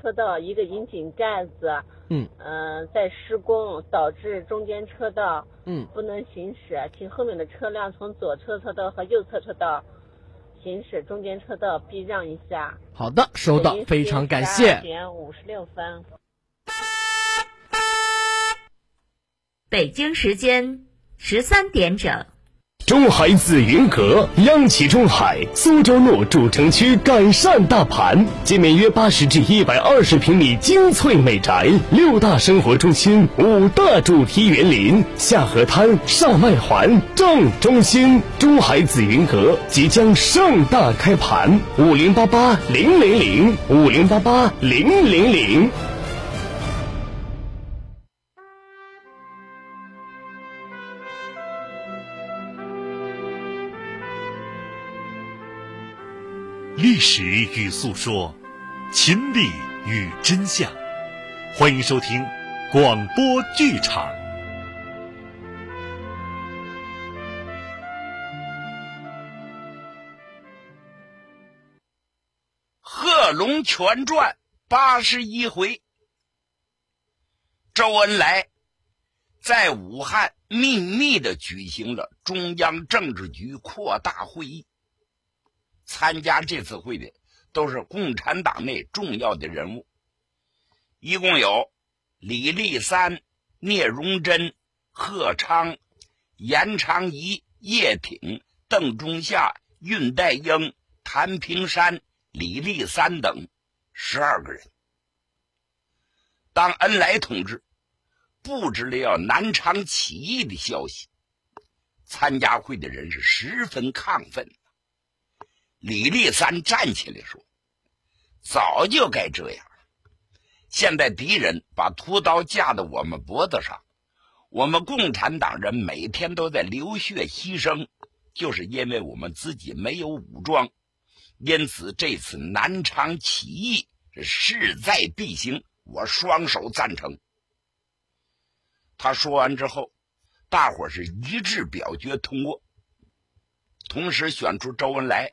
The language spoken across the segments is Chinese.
车道一个引井盖子，嗯呃在施工，导致中间车道嗯，不能行驶，请后面的车辆从左侧车道和右侧车道行驶，中间车道避让一下。好的，收到，非常感12谢。点五十六分。北京时间十三点整。中海紫云阁央企中海苏州路主城区改善大盘，建面约八十至一百二十平米精粹美宅，六大生活中心，五大主题园林，下河滩、上外环，正中心。中海紫云阁即将盛大开盘，五零八八零零零，五零八八零零零。历史与诉说，秦理与真相。欢迎收听广播剧场。《贺龙全传》八十一回，周恩来在武汉秘密的举行了中央政治局扩大会议。参加这次会的都是共产党内重要的人物，一共有李立三、聂荣臻、贺昌、严昌仪、叶挺、邓中夏、恽代英、谭平山、李立三等十二个人。当恩来同志布置了要南昌起义的消息，参加会的人是十分亢奋。李立三站起来说：“早就该这样了。现在敌人把屠刀架到我们脖子上，我们共产党人每天都在流血牺牲，就是因为我们自己没有武装。因此，这次南昌起义是势在必行，我双手赞成。”他说完之后，大伙是一致表决通过，同时选出周恩来。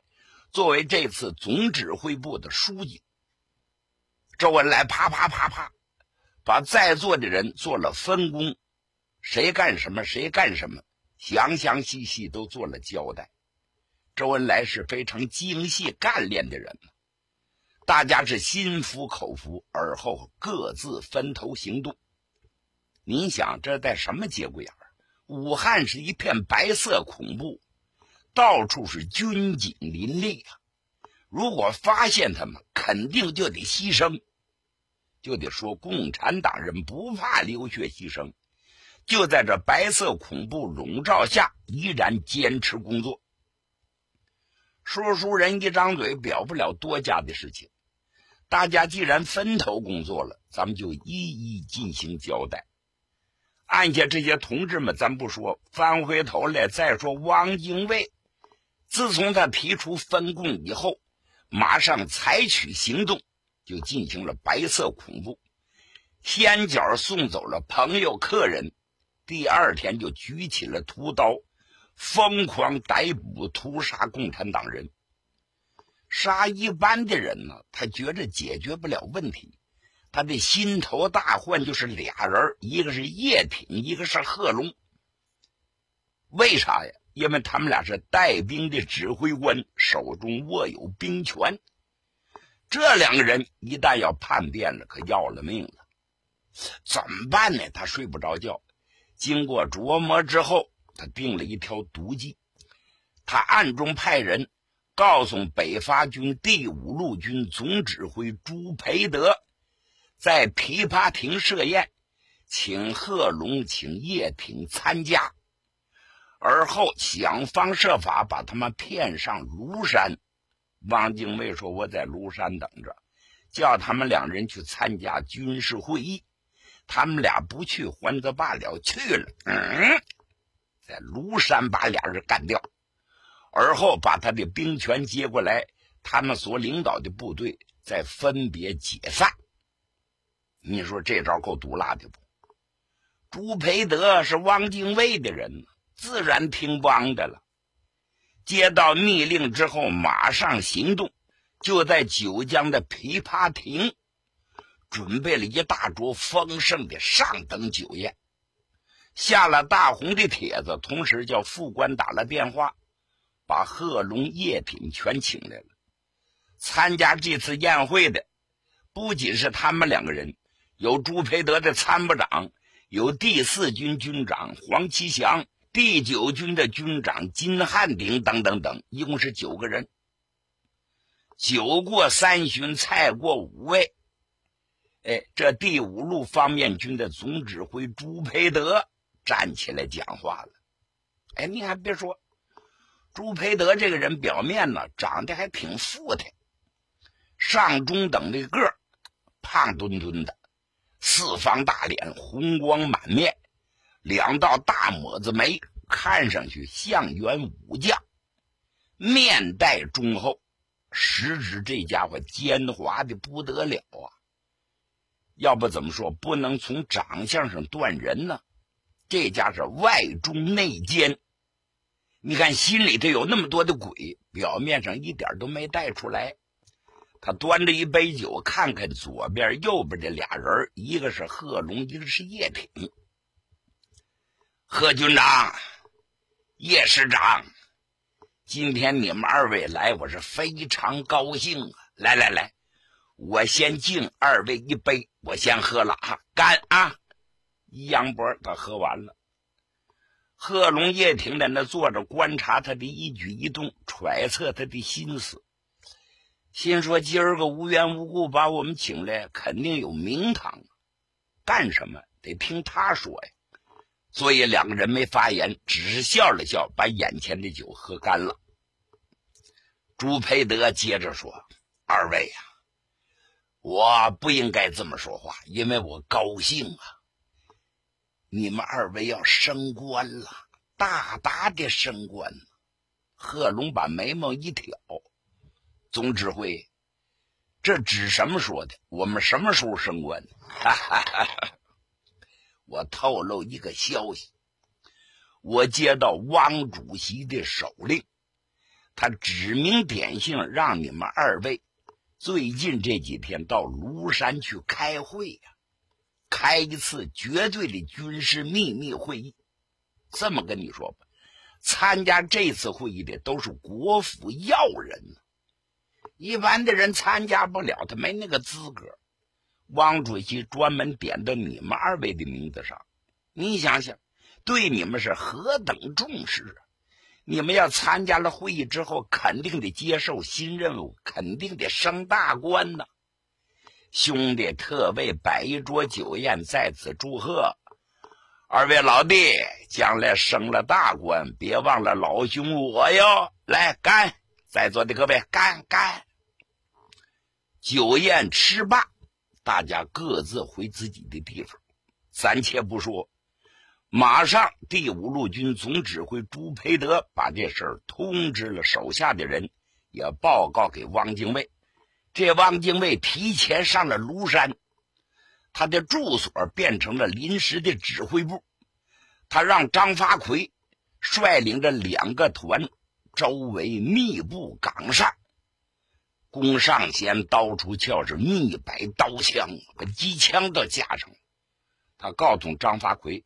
作为这次总指挥部的书记，周恩来啪啪啪啪，把在座的人做了分工，谁干什么谁干什么，详详细细都做了交代。周恩来是非常精细干练的人，大家是心服口服，而后各自分头行动。您想这在什么节骨眼儿？武汉是一片白色恐怖。到处是军警林立啊！如果发现他们，肯定就得牺牲，就得说共产党人不怕流血牺牲，就在这白色恐怖笼罩下，依然坚持工作。说书人一张嘴表不了多家的事情，大家既然分头工作了，咱们就一一进行交代。按下这些同志们，咱不说，翻回头来再说汪精卫。自从他提出分共以后，马上采取行动，就进行了白色恐怖。先脚送走了朋友客人，第二天就举起了屠刀，疯狂逮捕屠杀共产党人。杀一般的人呢，他觉着解决不了问题，他的心头大患就是俩人，一个是叶挺，一个是贺龙。为啥呀？因为他们俩是带兵的指挥官，手中握有兵权。这两个人一旦要叛变了，可要了命了。怎么办呢？他睡不着觉。经过琢磨之后，他定了一条毒计。他暗中派人告诉北伐军第五路军总指挥朱培德，在琵琶亭设宴，请贺龙、请叶挺参加。而后想方设法把他们骗上庐山。汪精卫说：“我在庐山等着，叫他们两人去参加军事会议。他们俩不去，还则罢了；去了，嗯，在庐山把俩人干掉，而后把他的兵权接过来，他们所领导的部队再分别解散。你说这招够毒辣的不？朱培德是汪精卫的人。”自然听汪的了。接到密令之后，马上行动，就在九江的琵琶亭准备了一大桌丰盛的上等酒宴，下了大红的帖子，同时叫副官打了电话，把贺龙、叶挺全请来了。参加这次宴会的不仅是他们两个人，有朱培德的参谋长，有第四军军长黄其祥。第九军的军长金汉鼎等等等，一共是九个人。酒过三巡，菜过五味。哎，这第五路方面军的总指挥朱培德站起来讲话了。哎，你还别说，朱培德这个人表面呢长得还挺富态，上中等的个儿胖墩墩的，四方大脸，红光满面。两道大抹子眉，看上去像员武将，面带忠厚，实质这家伙奸猾的不得了啊！要不怎么说不能从长相上断人呢？这家是外忠内奸，你看心里头有那么多的鬼，表面上一点都没带出来。他端着一杯酒，看看左边、右边这俩人，一个是贺龙，一个是叶挺。贺军长、叶师长，今天你们二位来，我是非常高兴啊！来来来，我先敬二位一杯，我先喝了啊，干啊！一扬脖，他喝完了。贺龙、叶挺在那坐着，观察他的一举一动，揣测他的心思，心说：今儿个无缘无故把我们请来，肯定有名堂，干什么得听他说呀。所以两个人没发言，只是笑了笑，把眼前的酒喝干了。朱培德接着说：“二位呀，我不应该这么说话，因为我高兴啊！你们二位要升官了，大大的升官。”贺龙把眉毛一挑：“总指挥，这指什么说的？我们什么时候升官？”哈哈哈哈。我透露一个消息，我接到汪主席的手令，他指名点姓让你们二位最近这几天到庐山去开会呀，开一次绝对的军事秘密会议。这么跟你说吧，参加这次会议的都是国府要人，一般的人参加不了，他没那个资格。汪主席专门点到你们二位的名字上，你想想，对你们是何等重视啊！你们要参加了会议之后，肯定得接受新任务，肯定得升大官呢。兄弟特为摆一桌酒宴，在此祝贺二位老弟，将来升了大官，别忘了老兄我哟！来干，在座的各位干干！酒宴吃罢。大家各自回自己的地方，暂且不说。马上，第五路军总指挥朱培德把这事儿通知了手下的人，也报告给汪精卫。这汪精卫提前上了庐山，他的住所变成了临时的指挥部。他让张发奎率领着两个团，周围密布岗哨。弓上弦，刀出鞘，是密摆刀枪，把机枪都架上了。他告诉张发奎：“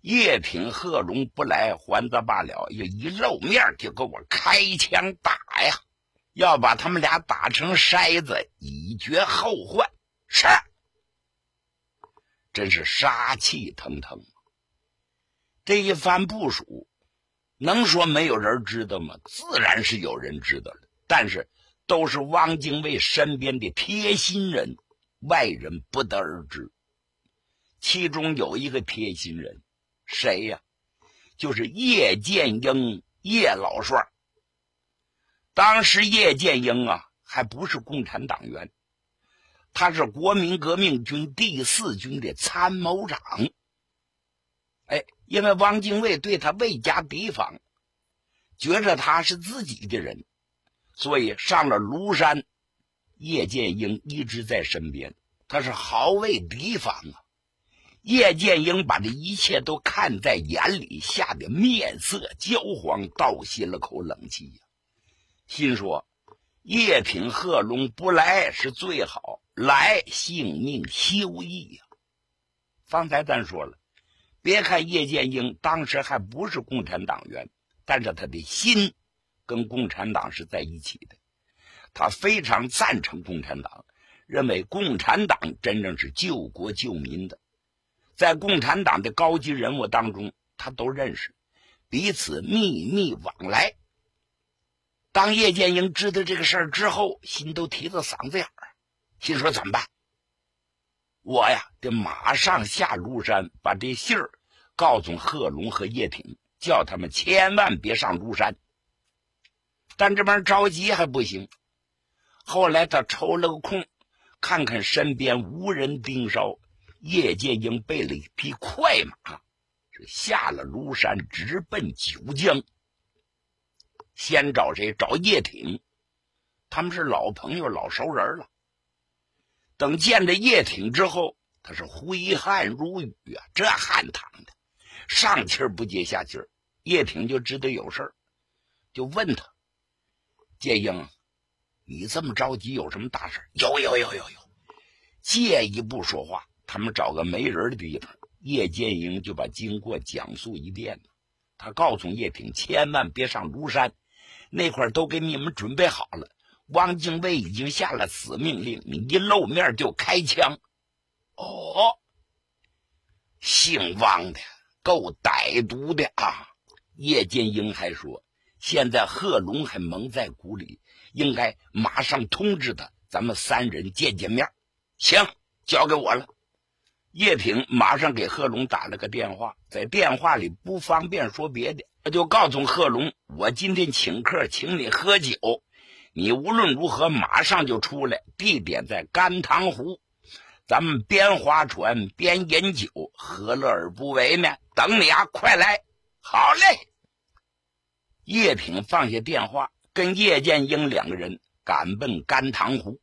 叶挺、贺龙不来还则罢了，要一露面就给我开枪打呀！要把他们俩打成筛子，以绝后患。”是，真是杀气腾腾。这一番部署，能说没有人知道吗？自然是有人知道了，但是。都是汪精卫身边的贴心人，外人不得而知。其中有一个贴心人，谁呀？就是叶剑英，叶老帅。当时叶剑英啊，还不是共产党员，他是国民革命军第四军的参谋长。哎，因为汪精卫对他未加提防，觉着他是自己的人。所以上了庐山，叶剑英一直在身边，他是毫未提防啊。叶剑英把这一切都看在眼里，吓得面色焦黄，倒吸了口冷气呀，心说：叶挺、贺龙不来是最好，来性命休矣呀！方才咱说了，别看叶剑英当时还不是共产党员，但是他的心跟共产党是在一起的。他非常赞成共产党，认为共产党真正是救国救民的。在共产党的高级人物当中，他都认识，彼此秘密往来。当叶剑英知道这个事儿之后，心都提到嗓子眼儿，心说怎么办？我呀，得马上下庐山，把这信儿告诉贺龙和叶挺，叫他们千万别上庐山。但这边着急还不行。后来他抽了个空，看看身边无人盯梢，叶剑英备了一匹快马，下了庐山，直奔九江。先找谁？找叶挺，他们是老朋友、老熟人了。等见着叶挺之后，他是挥汗如雨啊，这汗淌的，上气不接下气叶挺就知道有事儿，就问他：“剑英。”你这么着急，有什么大事？有有有有有，借一步说话。他们找个没人的地方，叶剑英就把经过讲述一遍。他告诉叶挺，千万别上庐山，那块都给你们准备好了。汪精卫已经下了死命令，你一露面就开枪。哦，姓汪的够歹毒的啊！叶剑英还说，现在贺龙还蒙在鼓里。应该马上通知他，咱们三人见见面。行，交给我了。叶挺马上给贺龙打了个电话，在电话里不方便说别的，他就告诉贺龙：“我今天请客，请你喝酒，你无论如何马上就出来，地点在甘棠湖，咱们边划船边饮酒，何乐而不为呢？等你啊，快来！好嘞。”叶挺放下电话。跟叶剑英两个人赶奔甘棠湖，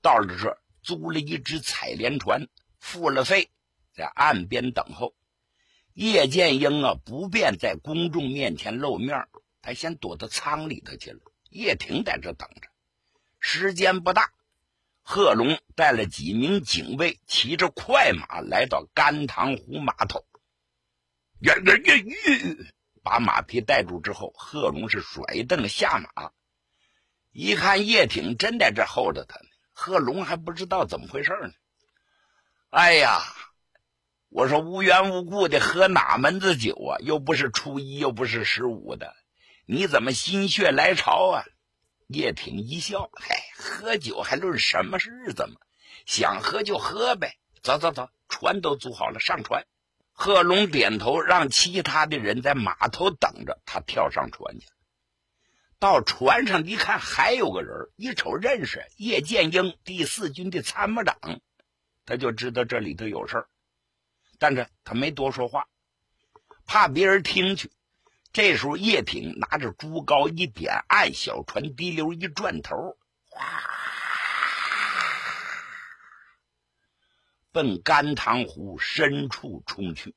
到了这儿租了一只采莲船，付了费，在岸边等候。叶剑英啊，不便在公众面前露面，他先躲到舱里头去了。叶挺在这等着。时间不大，贺龙带了几名警卫，骑着快马来到甘棠湖码头。呀呀呀呀！把马匹带住之后，贺龙是甩蹬下马，一看叶挺真在这候着他呢。贺龙还不知道怎么回事呢。哎呀，我说无缘无故的喝哪门子酒啊？又不是初一，又不是十五的，你怎么心血来潮啊？叶挺一笑，嗨，喝酒还论什么日子嘛？想喝就喝呗。走走走，船都租好了，上船。贺龙点头，让其他的人在码头等着。他跳上船去，到船上一看，还有个人，一瞅认识叶剑英，第四军的参谋长，他就知道这里头有事儿，但是他没多说话，怕别人听去。这时候，叶挺拿着竹篙一点，按小船滴溜一转头，哗。奔甘棠湖深处冲去，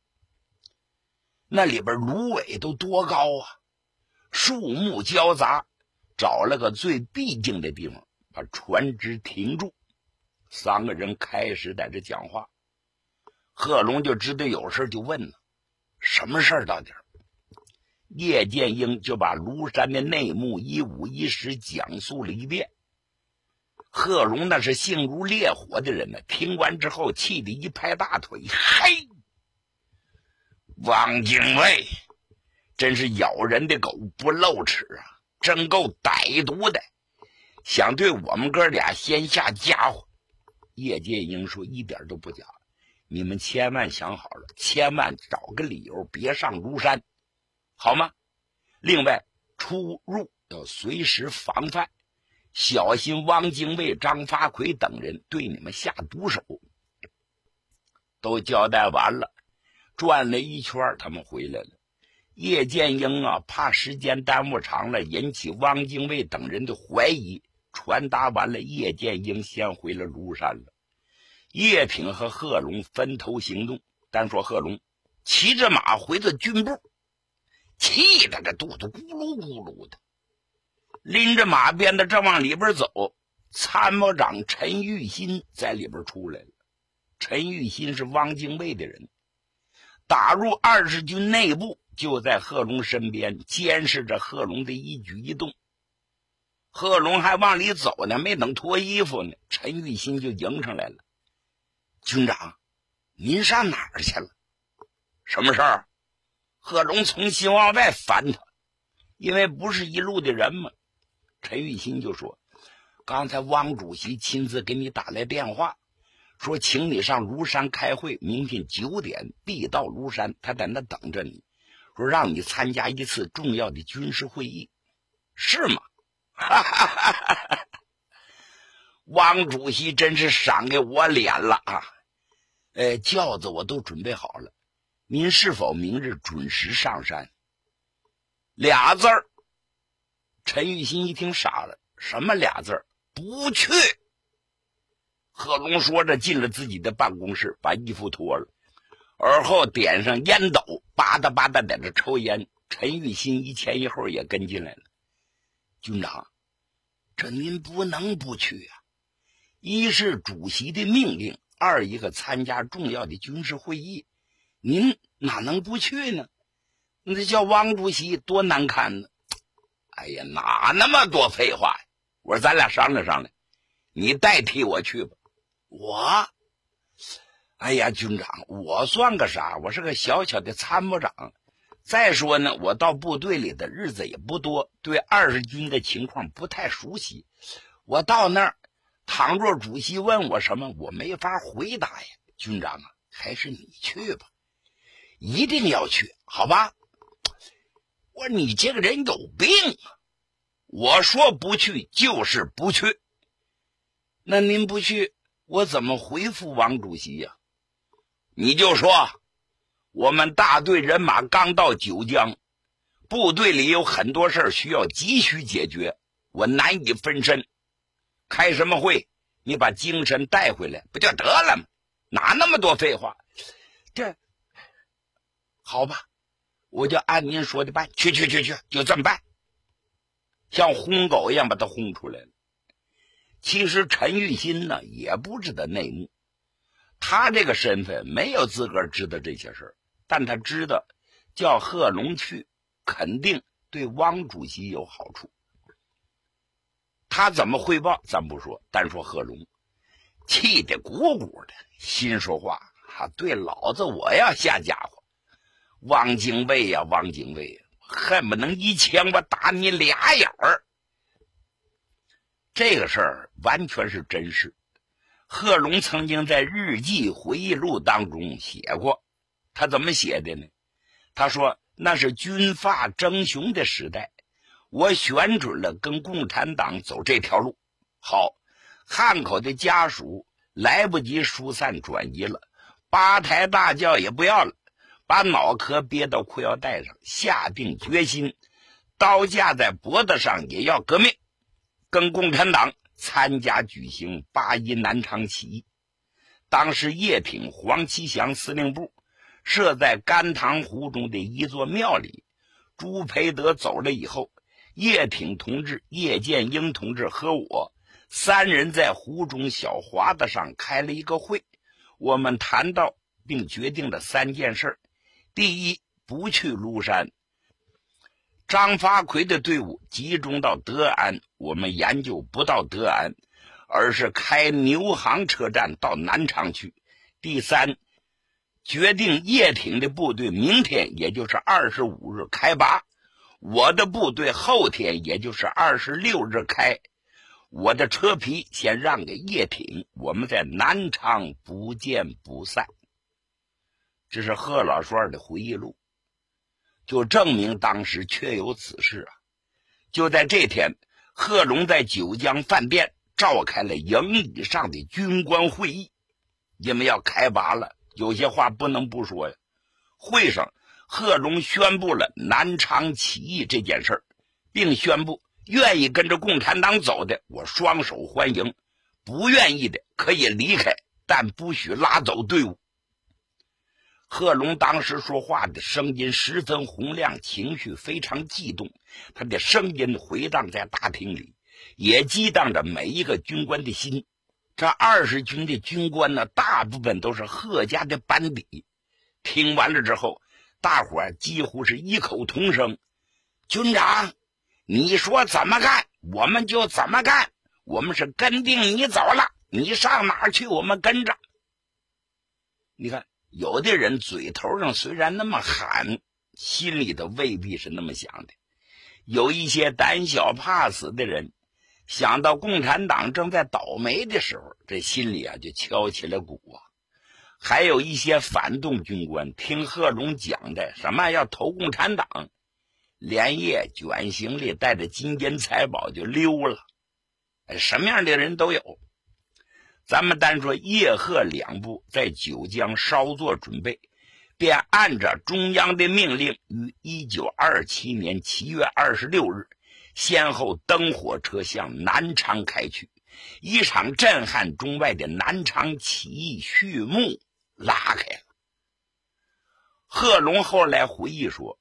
那里边芦苇都多高啊，树木交杂，找了个最僻静的地方，把船只停住。三个人开始在这讲话，贺龙就知道有事就问了：“什么事儿到底？”叶剑英就把庐山的内幕一五一十讲述了一遍。贺龙那是性如烈火的人呢，听完之后气得一拍大腿：“嘿，汪精卫真是咬人的狗不露齿啊，真够歹毒的，想对我们哥俩先下家伙。”叶剑英说：“一点都不假，你们千万想好了，千万找个理由别上庐山，好吗？另外，出入要随时防范。”小心汪精卫、张发奎等人对你们下毒手。都交代完了，转了一圈，他们回来了。叶剑英啊，怕时间耽误长了，引起汪精卫等人的怀疑，传达完了，叶剑英先回了庐山了。叶挺和贺龙分头行动。单说贺龙，骑着马回到军部，气得这肚子咕噜咕噜的。拎着马鞭子正往里边走，参谋长陈玉新在里边出来了。陈玉新是汪精卫的人，打入二十军内部，就在贺龙身边监视着贺龙的一举一动。贺龙还往里走呢，没等脱衣服呢，陈玉新就迎上来了：“军长，您上哪儿去了？什么事儿？”贺龙从心往外翻他，因为不是一路的人嘛。陈玉新就说：“刚才汪主席亲自给你打来电话，说请你上庐山开会，明天九点必到庐山，他在那等着你，说让你参加一次重要的军事会议，是吗？”哈哈哈哈哈！汪主席真是赏给我脸了啊！呃，轿子我都准备好了。您是否明日准时上山？俩字儿。陈玉新一听傻了，什么俩字儿？不去。贺龙说着进了自己的办公室，把衣服脱了，而后点上烟斗，吧嗒吧嗒在这抽烟。陈玉新一前一后也跟进来了。军长，这您不能不去啊！一是主席的命令，二一个参加重要的军事会议。您哪能不去呢？那叫汪主席多难堪呢！哎呀，哪那么多废话呀！我说咱俩商量商量，你代替我去吧。我，哎呀，军长，我算个啥？我是个小小的参谋长。再说呢，我到部队里的日子也不多，对二十军的情况不太熟悉。我到那儿，倘若主席问我什么，我没法回答呀。军长啊，还是你去吧。一定要去，好吧？我说你这个人有病啊！我说不去就是不去。那您不去，我怎么回复王主席呀？你就说，我们大队人马刚到九江，部队里有很多事需要急需解决，我难以分身。开什么会？你把精神带回来不就得了吗？哪那么多废话？这。好吧，我就按您说的办。去去去去，就这么办。像轰狗一样把他轰出来了。其实陈玉新呢也不知道内幕，他这个身份没有资格知道这些事儿，但他知道叫贺龙去，肯定对汪主席有好处。他怎么汇报咱不说，单说贺龙，气得鼓鼓的，心说话啊，对老子我要下家伙。汪精卫呀，汪精卫，恨不能一枪我打你俩眼儿。这个事儿完全是真事。贺龙曾经在日记回忆录当中写过，他怎么写的呢？他说那是军阀争雄的时代，我选准了跟共产党走这条路。好，汉口的家属来不及疏散转移了，八抬大轿也不要了。把脑壳憋到裤腰带上，下定决心，刀架在脖子上也要革命，跟共产党参加举行八一南昌起义。当时叶挺、黄其祥司令部设在甘棠湖中的一座庙里。朱培德走了以后，叶挺同志、叶剑英同志和我三人在湖中小华子上开了一个会，我们谈到并决定了三件事。第一，不去庐山。张发奎的队伍集中到德安，我们研究不到德安，而是开牛行车站到南昌去。第三，决定叶挺的部队明天，也就是二十五日开拔，我的部队后天，也就是二十六日开。我的车皮先让给叶挺，我们在南昌不见不散。这是贺老栓的回忆录，就证明当时确有此事啊！就在这天，贺龙在九江饭店召开了营以上的军官会议，因为要开拔了，有些话不能不说呀。会上，贺龙宣布了南昌起义这件事，并宣布愿意跟着共产党走的，我双手欢迎；不愿意的可以离开，但不许拉走队伍。贺龙当时说话的声音十分洪亮，情绪非常激动，他的声音回荡在大厅里，也激荡着每一个军官的心。这二十军的军官呢，大部分都是贺家的班底。听完了之后，大伙几乎是异口同声：“军长，你说怎么干，我们就怎么干。我们是跟定你走了，你上哪儿去，我们跟着。”你看，有的人嘴头上虽然那么喊，心里头未必是那么想的。有一些胆小怕死的人。想到共产党正在倒霉的时候，这心里啊就敲起了鼓啊。还有一些反动军官听贺龙讲的什么要投共产党，连夜卷行李，带着金银财宝就溜了。什么样的人都有。咱们单说叶赫两部在九江稍作准备，便按照中央的命令，于一九二七年七月二十六日。先后登火车向南昌开去，一场震撼中外的南昌起义序幕拉开了。贺龙后来回忆说，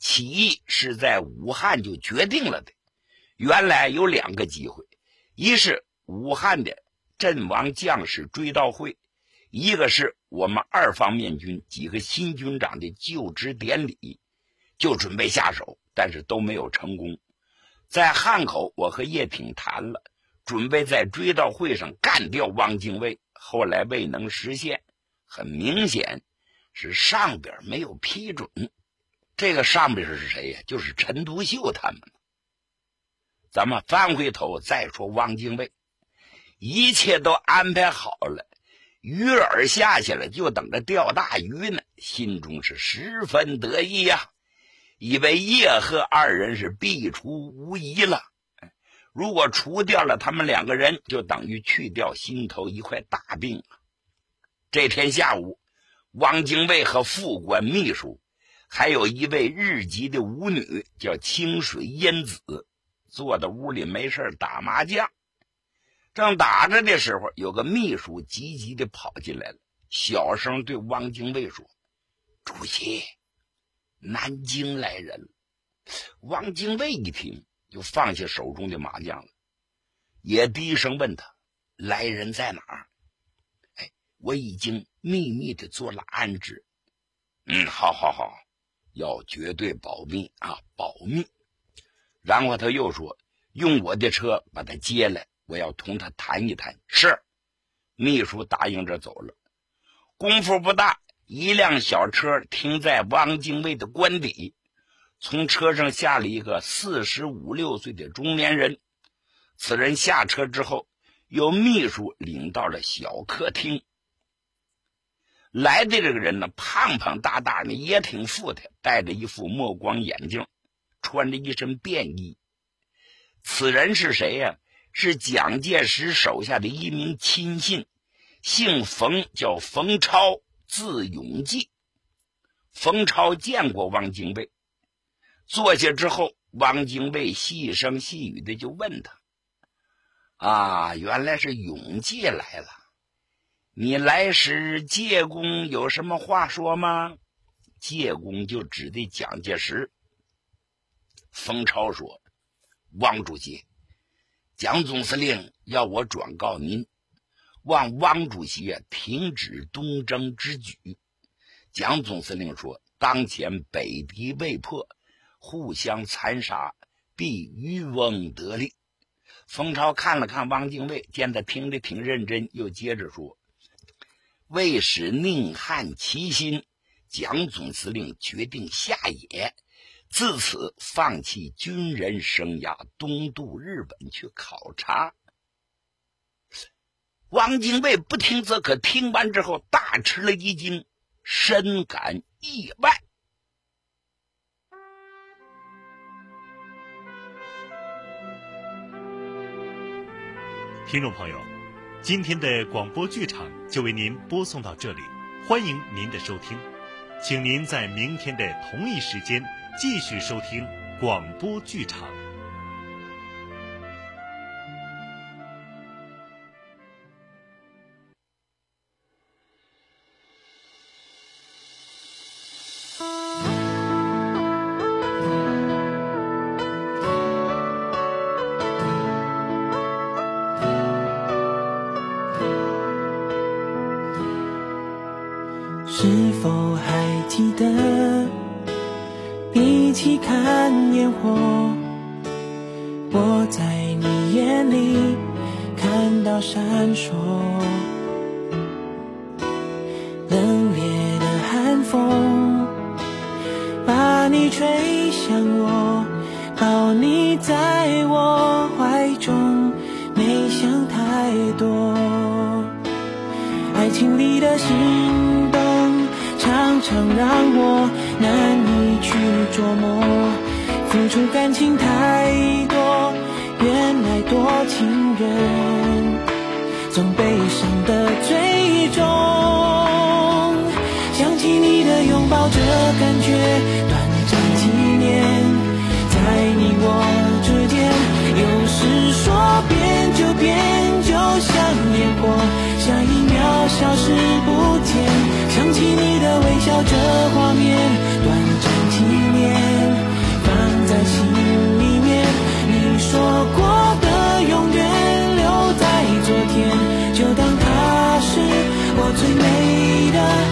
起义是在武汉就决定了的。原来有两个机会，一是武汉的阵亡将士追悼会，一个是我们二方面军几个新军长的就职典礼，就准备下手，但是都没有成功。在汉口，我和叶挺谈了，准备在追悼会上干掉汪精卫，后来未能实现。很明显，是上边没有批准。这个上边是谁呀？就是陈独秀他们。咱们翻回头再说汪精卫，一切都安排好了，鱼饵下去了，就等着钓大鱼呢，心中是十分得意呀。以为叶赫二人是必除无疑了，如果除掉了他们两个人，就等于去掉心头一块大病啊。这天下午，汪精卫和副官秘书，还有一位日籍的舞女叫清水烟子，坐在屋里没事打麻将。正打着的时候，有个秘书急急的跑进来了，小声对汪精卫说：“主席。”南京来人了，汪精卫一听就放下手中的麻将了，也低声问他：“来人在哪儿？”哎，我已经秘密的做了安置。嗯，好，好，好，要绝对保密啊，保密。然后他又说：“用我的车把他接来，我要同他谈一谈。”是，秘书答应着走了。功夫不大。一辆小车停在汪精卫的官邸，从车上下了一个四十五六岁的中年人。此人下车之后，由秘书领到了小客厅。来的这个人呢，胖胖大大的，也挺富态，戴着一副墨光眼镜，穿着一身便衣。此人是谁呀？是蒋介石手下的一名亲信，姓冯，叫冯超。字永济，冯超见过汪精卫，坐下之后，汪精卫细声细语的就问他：“啊，原来是永济来了，你来时介公有什么话说吗？”介公就指的蒋介石。冯超说：“汪主席，蒋总司令要我转告您。”望汪主席，停止东征之举。蒋总司令说：“当前北敌未破，互相残杀，必渔翁得利。”冯超看了看汪精卫，见他听得挺认真，又接着说：“为使宁汉齐心，蒋总司令决定下野，自此放弃军人生涯，东渡日本去考察。”汪精卫不听则可，听完之后大吃了一惊，深感意外。听众朋友，今天的广播剧场就为您播送到这里，欢迎您的收听，请您在明天的同一时间继续收听广播剧场。情里的心动。常常让我难以去琢磨，付出感情太多，原来多情人总悲伤的最终。想起你的拥抱，这感觉短暂几年，在你我之间，有时说变就变，就像烟火，下一秒消失不见。想起你的微笑，这画面短暂纪念，放在心里面。你说过的永远留在昨天，就当它是我最美的。